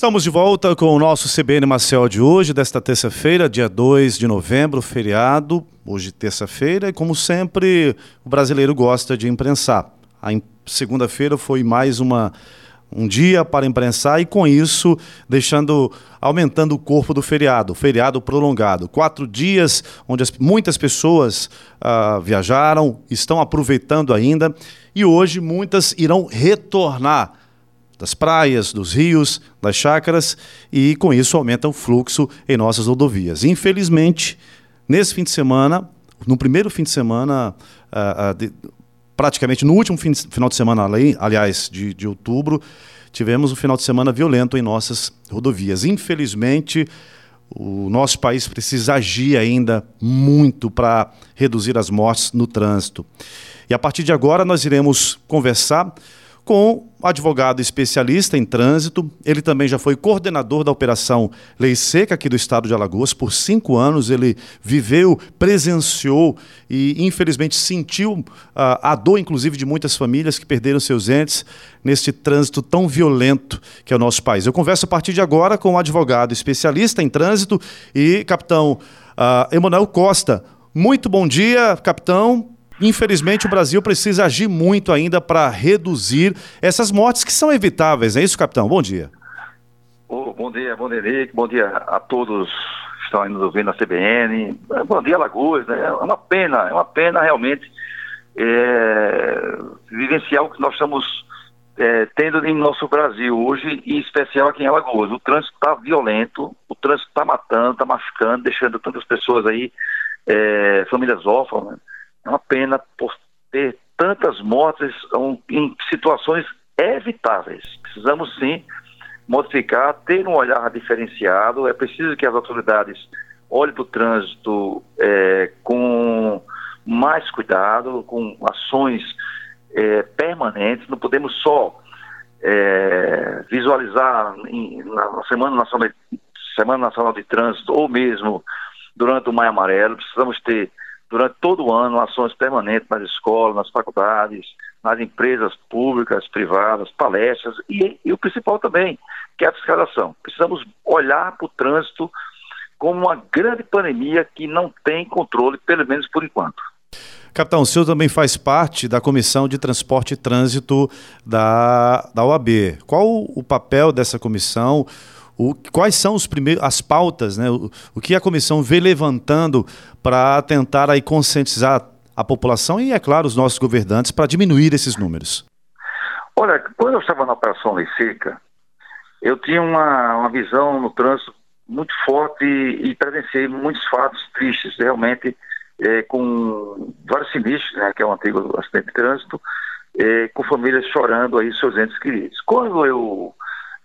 Estamos de volta com o nosso CBN Marcel de hoje, desta terça-feira, dia 2 de novembro, feriado, hoje terça-feira, e como sempre, o brasileiro gosta de imprensar. A segunda-feira foi mais uma um dia para imprensar e com isso deixando aumentando o corpo do feriado, feriado prolongado, quatro dias onde as, muitas pessoas uh, viajaram, estão aproveitando ainda e hoje muitas irão retornar das praias, dos rios, das chácaras e com isso aumenta o fluxo em nossas rodovias. Infelizmente, nesse fim de semana, no primeiro fim de semana, uh, uh, de, praticamente no último fim de, final de semana, aliás, de, de outubro, tivemos um final de semana violento em nossas rodovias. Infelizmente, o nosso país precisa agir ainda muito para reduzir as mortes no trânsito. E a partir de agora nós iremos conversar com advogado especialista em trânsito. Ele também já foi coordenador da Operação Lei Seca aqui do estado de Alagoas. Por cinco anos ele viveu, presenciou e infelizmente sentiu uh, a dor, inclusive, de muitas famílias que perderam seus entes neste trânsito tão violento que é o nosso país. Eu converso a partir de agora com um advogado especialista em trânsito e capitão uh, Emanuel Costa. Muito bom dia, capitão. Infelizmente, o Brasil precisa agir muito ainda para reduzir essas mortes que são evitáveis. É isso, capitão? Bom dia. Oh, bom dia, bom dia, Henrique. Bom dia a todos que estão aí nos ouvindo na CBN. Bom dia, Alagoas. Né? É uma pena, é uma pena realmente é, vivenciar o que nós estamos é, tendo em nosso Brasil hoje, em especial aqui em Alagoas. O trânsito está violento, o trânsito está matando, está machucando, deixando tantas pessoas aí, é, famílias órfãs. Né? Uma pena por ter tantas mortes em situações evitáveis. Precisamos sim modificar, ter um olhar diferenciado. É preciso que as autoridades olhem para o trânsito é, com mais cuidado, com ações é, permanentes. Não podemos só é, visualizar em, na Semana Nacional, Semana Nacional de Trânsito ou mesmo durante o Maio Amarelo. Precisamos ter durante todo o ano ações permanentes nas escolas, nas faculdades, nas empresas públicas, privadas, palestras e, e o principal também, que é a fiscalização. Precisamos olhar para o trânsito como uma grande pandemia que não tem controle, pelo menos por enquanto. Capitão, o senhor também faz parte da Comissão de Transporte e Trânsito da, da OAB. Qual o papel dessa comissão? O, quais são os primeiros, as pautas, né? O, o que a comissão vê levantando para tentar aí conscientizar a população e, é claro, os nossos governantes para diminuir esses números? Olha, quando eu estava na Operação Lei Seca, eu tinha uma, uma visão no trânsito muito forte e, e presenciei muitos fatos tristes, realmente, é, com vários sinistros, né, que é um antigo acidente de trânsito, é, com famílias chorando aí seus entes queridos. Quando eu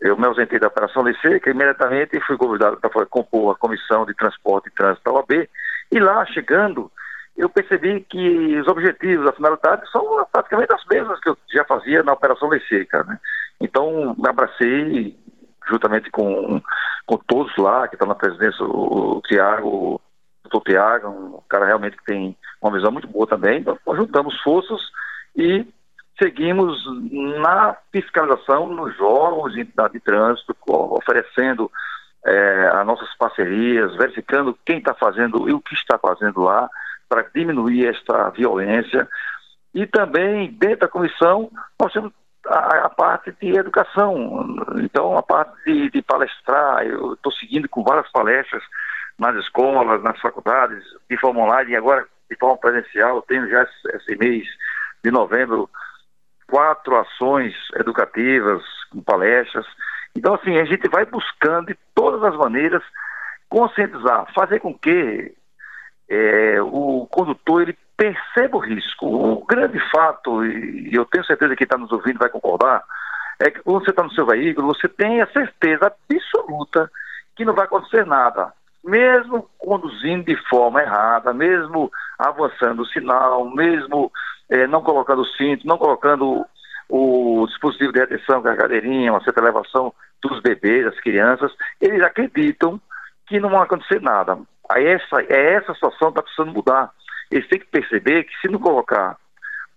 eu me ausentei da Operação Lei imediatamente fui convidado para compor a Comissão de Transporte e Trânsito da OAB, e lá, chegando, eu percebi que os objetivos, a finalidade, são praticamente as mesmas que eu já fazia na Operação Lei Seca. Né? Então, me abracei, juntamente com, com todos lá, que estão na presidência, o, o Tiago, o doutor Tiago, um cara realmente que tem uma visão muito boa também, então, juntamos forças e seguimos na fiscalização nos órgãos de, de trânsito, oferecendo é, as nossas parcerias, verificando quem está fazendo e o que está fazendo lá para diminuir esta violência. E também, dentro da comissão, nós temos a, a parte de educação. Então, a parte de, de palestrar, eu estou seguindo com várias palestras nas escolas, nas faculdades, de forma online e agora de forma presencial. Eu tenho já esse mês de novembro quatro ações educativas, com palestras. Então, assim, a gente vai buscando de todas as maneiras conscientizar, fazer com que é, o condutor ele perceba o risco. O grande fato, e eu tenho certeza que está nos ouvindo vai concordar, é que quando você está no seu veículo, você tem a certeza absoluta que não vai acontecer nada. Mesmo conduzindo de forma errada, mesmo avançando o sinal, mesmo é, não colocando o cinto, não colocando o, dispositivo de retenção, com a cadeirinha, uma certa elevação dos bebês, das crianças, eles acreditam que não vai acontecer nada. Aí essa, é essa situação que está precisando mudar. Eles têm que perceber que se não colocar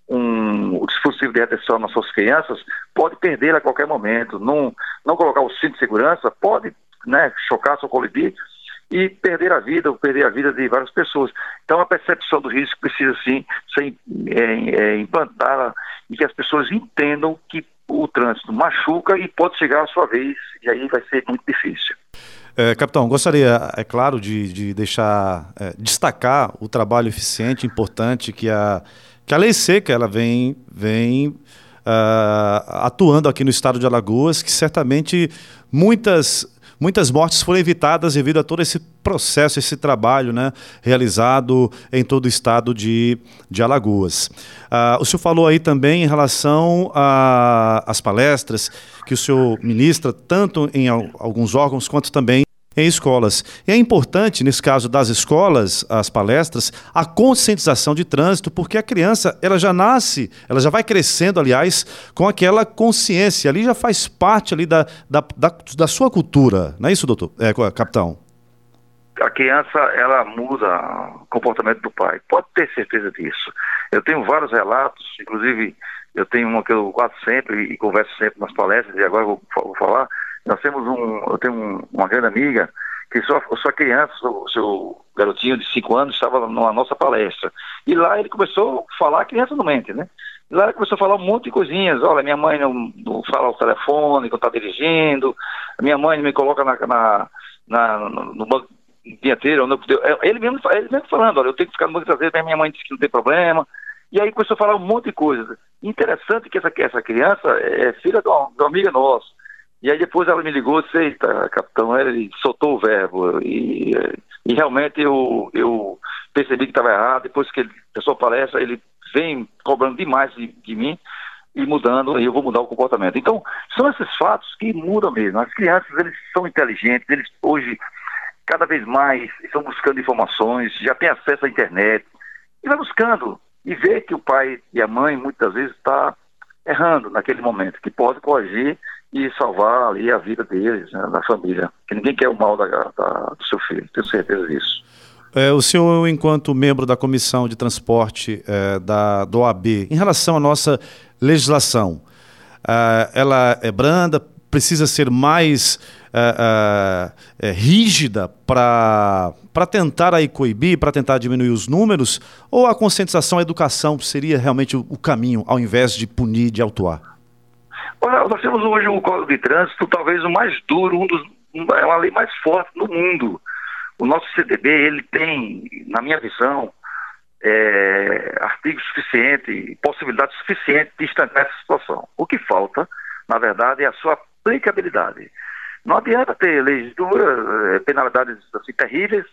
um dispositivo de retenção nas suas crianças, pode perder a qualquer momento. Não, não colocar o cinto de segurança pode né, chocar, ou colidir e perder a vida, ou perder a vida de várias pessoas. Então a percepção do risco precisa sim ser é, é, implantada e que as pessoas entendam que o trânsito machuca e pode chegar a sua vez, e aí vai ser muito difícil. É, capitão, gostaria, é claro, de, de deixar, é, destacar o trabalho eficiente, importante que a, que a lei seca ela vem, vem uh, atuando aqui no estado de Alagoas, que certamente muitas muitas mortes foram evitadas devido a todo esse processo, esse trabalho né, realizado em todo o estado de, de Alagoas. Uh, o senhor falou aí também em relação às palestras que o senhor ministra, tanto em alguns órgãos quanto também em escolas. E é importante, nesse caso das escolas, as palestras, a conscientização de trânsito, porque a criança ela já nasce, ela já vai crescendo, aliás, com aquela consciência. Ali já faz parte ali da, da, da, da sua cultura. Não é isso, doutor? É, capitão? a criança ela muda o comportamento do pai. Pode ter certeza disso. Eu tenho vários relatos, inclusive eu tenho uma que eu guardo sempre e converso sempre nas palestras, e agora vou, vou falar, nós temos um, eu tenho um, uma grande amiga que sua, sua criança, seu, seu garotinho de 5 anos, estava numa nossa palestra. E lá ele começou a falar, a criança não mente, né? Lá ele começou a falar um monte de coisinhas. Olha, minha mãe não, não fala ao telefone quando está dirigindo, minha mãe me coloca na, na, na no banco dianteiro. Ele mesmo, ele mesmo falando, olha, eu tenho que ficar no banco traseiro, minha mãe disse que não tem problema. E aí começou a falar um monte de coisas. Interessante que essa, essa criança é filha de uma, de uma amiga nossa. E aí depois ela me ligou e disse, eita, capitão, ele soltou o verbo. E, e realmente eu, eu percebi que estava errado. Depois que ele a palestra, ele vem cobrando demais de, de mim e mudando, e eu vou mudar o comportamento. Então, são esses fatos que mudam mesmo. As crianças, eles são inteligentes, eles hoje, cada vez mais, estão buscando informações, já têm acesso à internet, e vai buscando, e vê que o pai e a mãe, muitas vezes, está errando naquele momento, que pode corrigir e salvar ali a vida deles, né, da família. Que ninguém quer o mal da, da, do seu filho, tenho certeza disso. É, o senhor, enquanto membro da Comissão de Transporte é, da, do OAB, em relação à nossa legislação, é, ela é branda, precisa ser mais é, é, rígida para tentar aí coibir, para tentar diminuir os números, ou a conscientização, a educação seria realmente o caminho, ao invés de punir, de autuar? Olha, nós temos hoje um Código de Trânsito, talvez o mais duro, um dos, é uma lei mais forte do mundo. O nosso CDB, ele tem, na minha visão, é, artigos suficientes, possibilidade suficiente de estancar essa situação. O que falta, na verdade, é a sua aplicabilidade. Não adianta ter leis duras, é, penalidades assim, terríveis,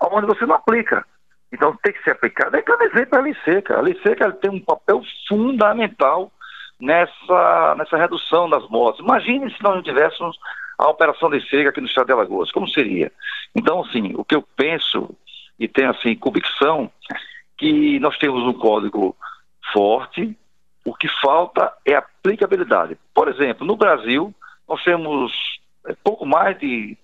onde você não aplica. Então tem que ser aplicado. É que eu exemplo a lei seca. A lei seca tem um papel fundamental nessa, nessa redução das mortes. Imagine se não tivéssemos a operação de seca aqui no estado de Alagoas, como seria? Então, assim, o que eu penso e tenho, assim, convicção, que nós temos um código forte, o que falta é aplicabilidade. Por exemplo, no Brasil, nós temos é, pouco mais de,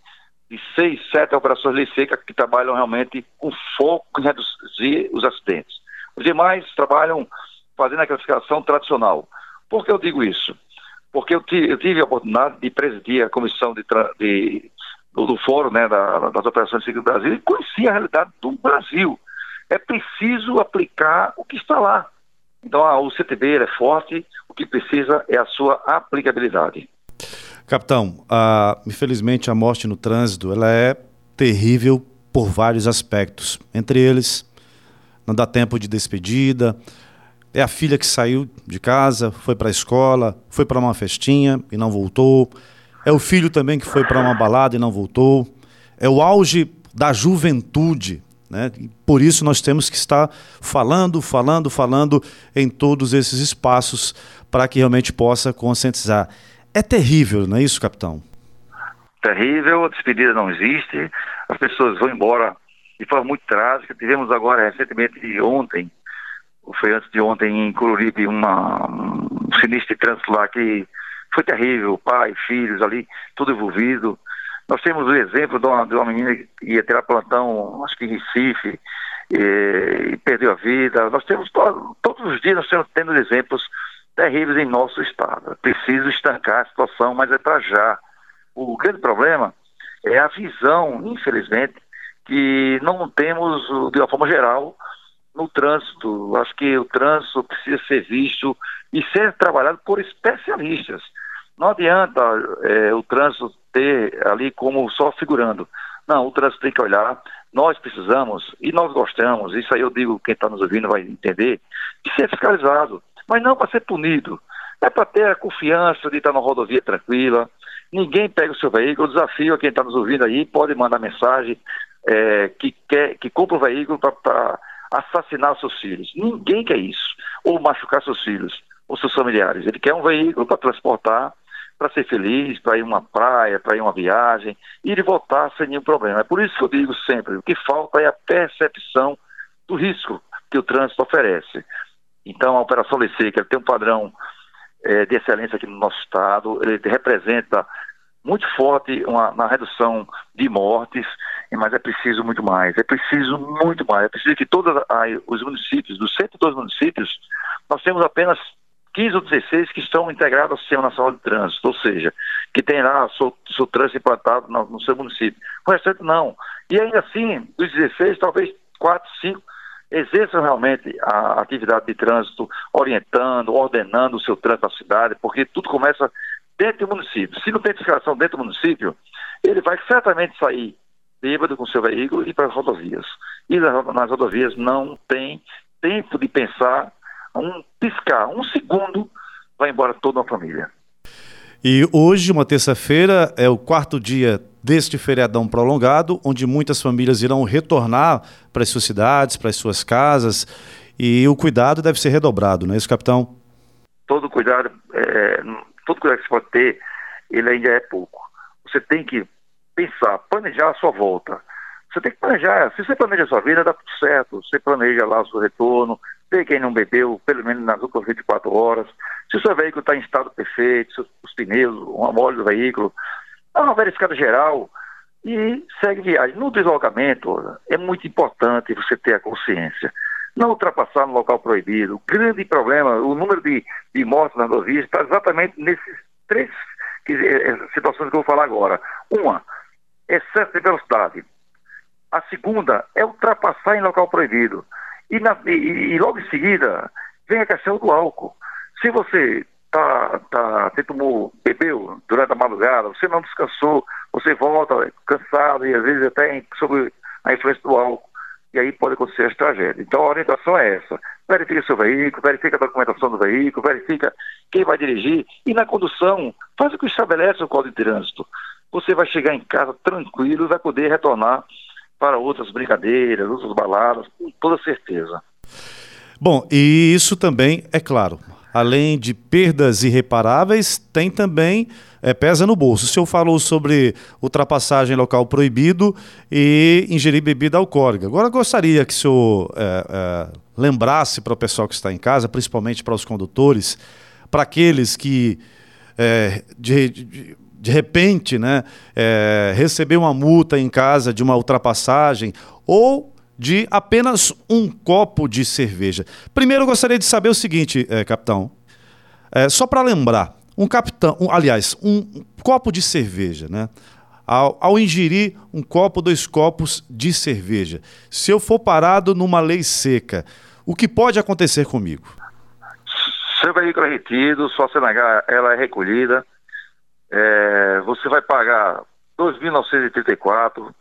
de seis, sete operações de seca que trabalham realmente com foco em reduzir os acidentes. Os demais trabalham fazendo a classificação tradicional. Por que eu digo isso? Porque eu, tive a oportunidade de presidir a comissão de, de do, do, fórum né, da, das operações de do Brasil e conheci a realidade do Brasil. É preciso aplicar o que está lá. Então a, o CTB é forte, o que precisa é a sua aplicabilidade. Capitão, infelizmente a morte no trânsito ela é terrível por vários aspectos. Entre eles, não dá tempo de despedida, é a filha que saiu de casa, foi para a escola, foi para uma festinha e não voltou. É o filho também que foi para uma balada e não voltou. É o auge da juventude. Né? E por isso nós temos que estar falando, falando, falando em todos esses espaços para que realmente possa conscientizar. É terrível, não é isso, capitão? Terrível, a despedida não existe, as pessoas vão embora de forma muito trágica. Tivemos agora, recentemente, ontem, foi antes de ontem em Cururipe, uma, um sinistro de trânsito lá que foi terrível, pai, filhos ali, tudo envolvido. Nós temos o exemplo de uma, de uma menina que ia ter a plantão, acho que em Recife, e, e perdeu a vida. Nós temos, todos os dias nós estamos tendo exemplos terríveis em nosso estado. É preciso estancar a situação, mas é para já. O grande problema é a visão, infelizmente, que não temos, de uma forma geral, no trânsito. Acho que o trânsito precisa ser visto e ser trabalhado por especialistas. Não adianta é, o trânsito ter ali como só figurando. Não, o trânsito tem que olhar. Nós precisamos, e nós gostamos, isso aí eu digo, quem está nos ouvindo vai entender, de ser fiscalizado, mas não para ser punido. É para ter a confiança de estar na rodovia tranquila. Ninguém pega o seu veículo. Desafio a quem está nos ouvindo aí pode mandar mensagem é, que quer que compra o veículo para assassinar seus filhos. Ninguém quer isso. Ou machucar seus filhos ou seus familiares. Ele quer um veículo para transportar, para ser feliz, para ir uma praia, para ir uma viagem, e ele voltar sem nenhum problema. É por isso que eu digo sempre, o que falta é a percepção do risco que o trânsito oferece. Então, a Operação Lei Seca tem um padrão é, de excelência aqui no nosso estado, ele representa muito forte uma, na redução de mortes, mas é preciso muito mais, é preciso muito mais, é preciso que todos os municípios, dos 102 municípios, nós temos apenas 15 ou 16 que estão integrados ao Sistema Nacional de Trânsito, ou seja, que tem lá seu, seu trânsito implantado no, no, seu município. O restante não. E ainda assim, dos 16, talvez 4, 5 exerçam realmente a atividade de trânsito, orientando, ordenando o seu trânsito na cidade, porque tudo começa dentro do município. Se não tem fiscalização dentro do município, ele vai certamente sair bêbado com seu veículo e para as rodovias. E nas rodovias não tem tempo de pensar um piscar, um segundo, vai embora toda a família. E hoje, uma terça-feira, é o quarto dia deste feriadão prolongado, onde muitas famílias irão retornar para as suas cidades, para as suas casas, e o cuidado deve ser redobrado, não é isso, capitão? Todo cuidado, é, todo cuidado que você pode ter, ele ainda é pouco. Você tem que pensar, planejar a sua volta. Você tem que planejar. Se você planeja a sua vida, dá tudo certo. Você planeja lá o seu retorno, vê quem não bebeu, pelo menos nas últimas 24 horas. Se o seu veículo está em estado perfeito, os pneus, o óleo do veículo, dá uma verificada geral e segue viagem. No deslocamento, é muito importante você ter a consciência. Não ultrapassar no local proibido. O grande problema, o número de, de mortes nas rodovias está exatamente nesses três eh, eh, situações que eu vou falar agora. Uma, excesso de velocidade. A segunda é ultrapassar em local proibido. E, na, e, e logo em seguida vem a questão do álcool. Se você tá, tá, tomou, bebeu durante a madrugada, você não descansou, você volta cansado e às vezes até sobre a influência do álcool. Aí pode acontecer as tragédias. Então a orientação é essa. Verifica seu veículo, verifica a documentação do veículo, verifica quem vai dirigir. E na condução, faz o que estabelece o Código de Trânsito. Você vai chegar em casa tranquilo e vai poder retornar para outras brincadeiras, outras baladas, com toda certeza. Bom, e isso também, é claro, além de perdas irreparáveis, tem também é, pesa no bolso. O senhor falou sobre ultrapassagem local proibido e ingerir bebida alcoólica. Agora gostaria que o senhor é, é, lembrasse para o pessoal que está em casa, principalmente para os condutores, para aqueles que de, de de repente, né, receber uma multa em casa de uma ultrapassagem ou de apenas um copo de cerveja. Primeiro, eu gostaria de saber o seguinte, é, capitão, é, só para lembrar, um capitão, um, aliás, um copo de cerveja, né? Ao, ao, ingerir um copo, dois copos de cerveja, se eu for parado numa lei seca, o que pode acontecer comigo? Seu veículo é retido, sua CNH ela é recolhida, é, você vai pagar 2.934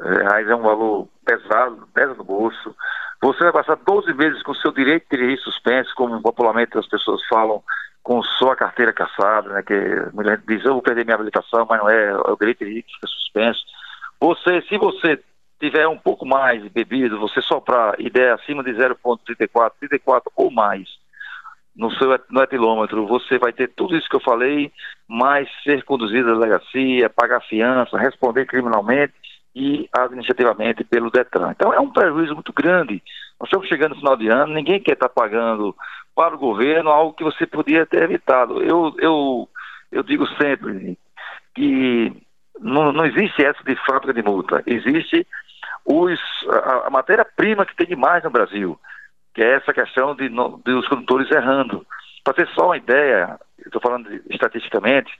reais, é um valor pesado, pesa no bolso. Você vai passar 12 meses com seu direito de dirigir suspenso, como popularmente as pessoas falam, com sua carteira caçada, né? Que muita gente diz, eu vou perder minha habilitação, mas não é, é o direito de dirigir fica suspenso. Você, se você tiver um pouco mais bebido, você soprar ideia acima de 0,34, 34 ou mais, no seu no etilômetro, você vai ter tudo isso que eu falei, mais ser conduzido à delegacia, pagar fiança, responder criminalmente e administrativamente pelo Detran. Então é um prejuízo muito grande. Nós estamos chegando no final de ano, ninguém quer estar pagando para o governo algo que você podia ter evitado. Eu, eu, eu digo sempre que não, não existe essa de fábrica de multa, existe os, a, a matéria-prima que tem demais no Brasil, que é essa questão de, de os condutores errando. Para ter só uma ideia, estou falando de, estatisticamente,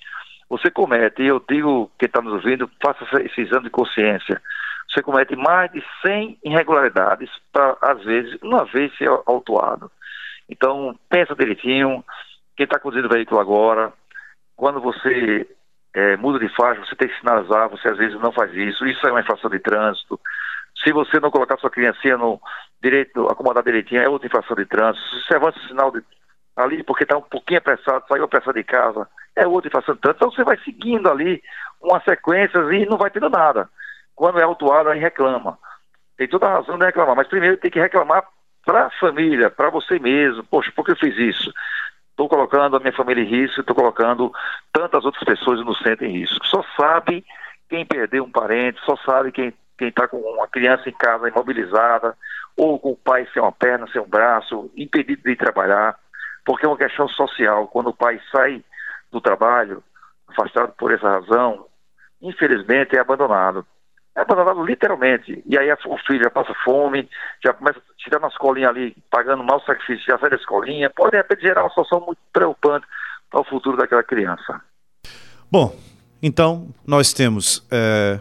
você comete, e eu digo quem está nos ouvindo, faça esse exame de consciência. Você comete mais de 100 irregularidades para, às vezes, uma vez ser autuado. Então, pensa direitinho. Quem está conduzindo o veículo agora, quando você é, muda de faixa, você tem que sinalizar, você às vezes não faz isso. Isso é uma infração de trânsito. Se você não colocar sua criancinha no direito, acomodar direitinho, é outra infração de trânsito. Se você avança o sinal de, ali porque está um pouquinho apressado, saiu apressado de casa, é infração de trânsito. Então você vai seguindo ali uma sequência e não vai tendo nada. Quando é autuado, aí reclama. Tem toda a razão de reclamar, mas primeiro tem que reclamar para a família, para você mesmo. Poxa, por que eu fiz isso? Estou colocando a minha família em risco, estou colocando tantas outras pessoas inocentes em risco. Só sabe quem perdeu um parente, só sabe quem está com uma criança em casa imobilizada, ou com o pai sem uma perna, sem um braço, impedido de trabalhar, porque é uma questão social. Quando o pai sai do trabalho, afastado por essa razão, infelizmente é abandonado é abandonado literalmente. E aí o filho já passa fome, já começa a tirar na escolinha ali, pagando mau sacrifício, já sai da escolinha. Pode, de repente, gerar uma situação muito preocupante para o futuro daquela criança. Bom, então nós temos é,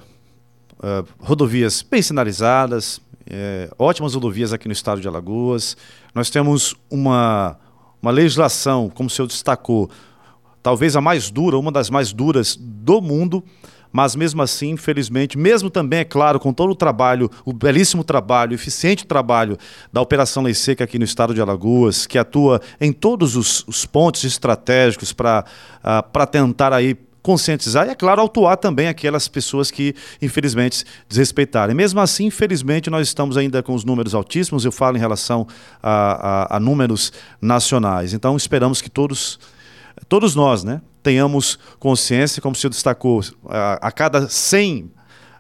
é, rodovias bem sinalizadas, é, ótimas rodovias aqui no estado de Alagoas. Nós temos uma, uma legislação, como o senhor destacou, talvez a mais dura, uma das mais duras do mundo mas mesmo assim, infelizmente, mesmo também, é claro, com todo o trabalho, o belíssimo trabalho, o eficiente trabalho da Operação Lei Seca aqui no estado de Alagoas, que atua em todos os, os pontos estratégicos para uh, tentar aí conscientizar e, é claro, autuar também aquelas pessoas que, infelizmente, desrespeitarem. Mesmo assim, infelizmente, nós estamos ainda com os números altíssimos, eu falo em relação a, a, a números nacionais. Então, esperamos que todos, todos nós, né, tenhamos consciência, como o senhor destacou, a, a cada 100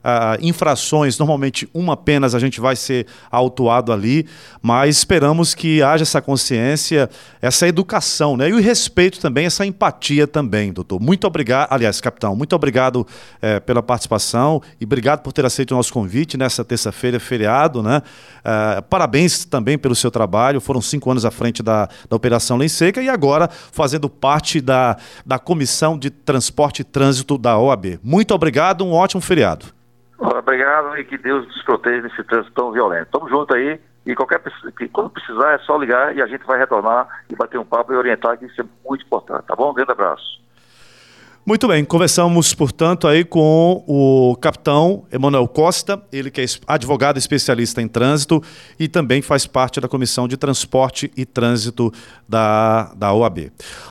uh, infrações, normalmente uma apenas a gente vai ser autuado ali, mas esperamos que haja essa consciência, essa educação, né? E o respeito também, essa empatia também, doutor. Muito obrigado, aliás, capitão, muito obrigado eh, pela participação e obrigado por ter aceito o nosso convite nessa terça-feira, feriado, né? Uh, parabéns também pelo seu trabalho, foram cinco anos à frente da, da Operação Lei Seca e agora fazendo parte da, da Comissão de Transporte e Trânsito da OAB. Muito obrigado, um ótimo feriado. Obrigado e que Deus nos proteja nesse trânsito tão violento. Tamo junto aí e qualquer quando precisar é só ligar e a gente vai retornar e bater um papo e orientar que isso é muito importante, tá bom? Um grande abraço. Muito bem, conversamos, portanto, aí com o capitão Emanuel Costa, ele que é advogado especialista em trânsito e também faz parte da Comissão de Transporte e Trânsito da, da OAB.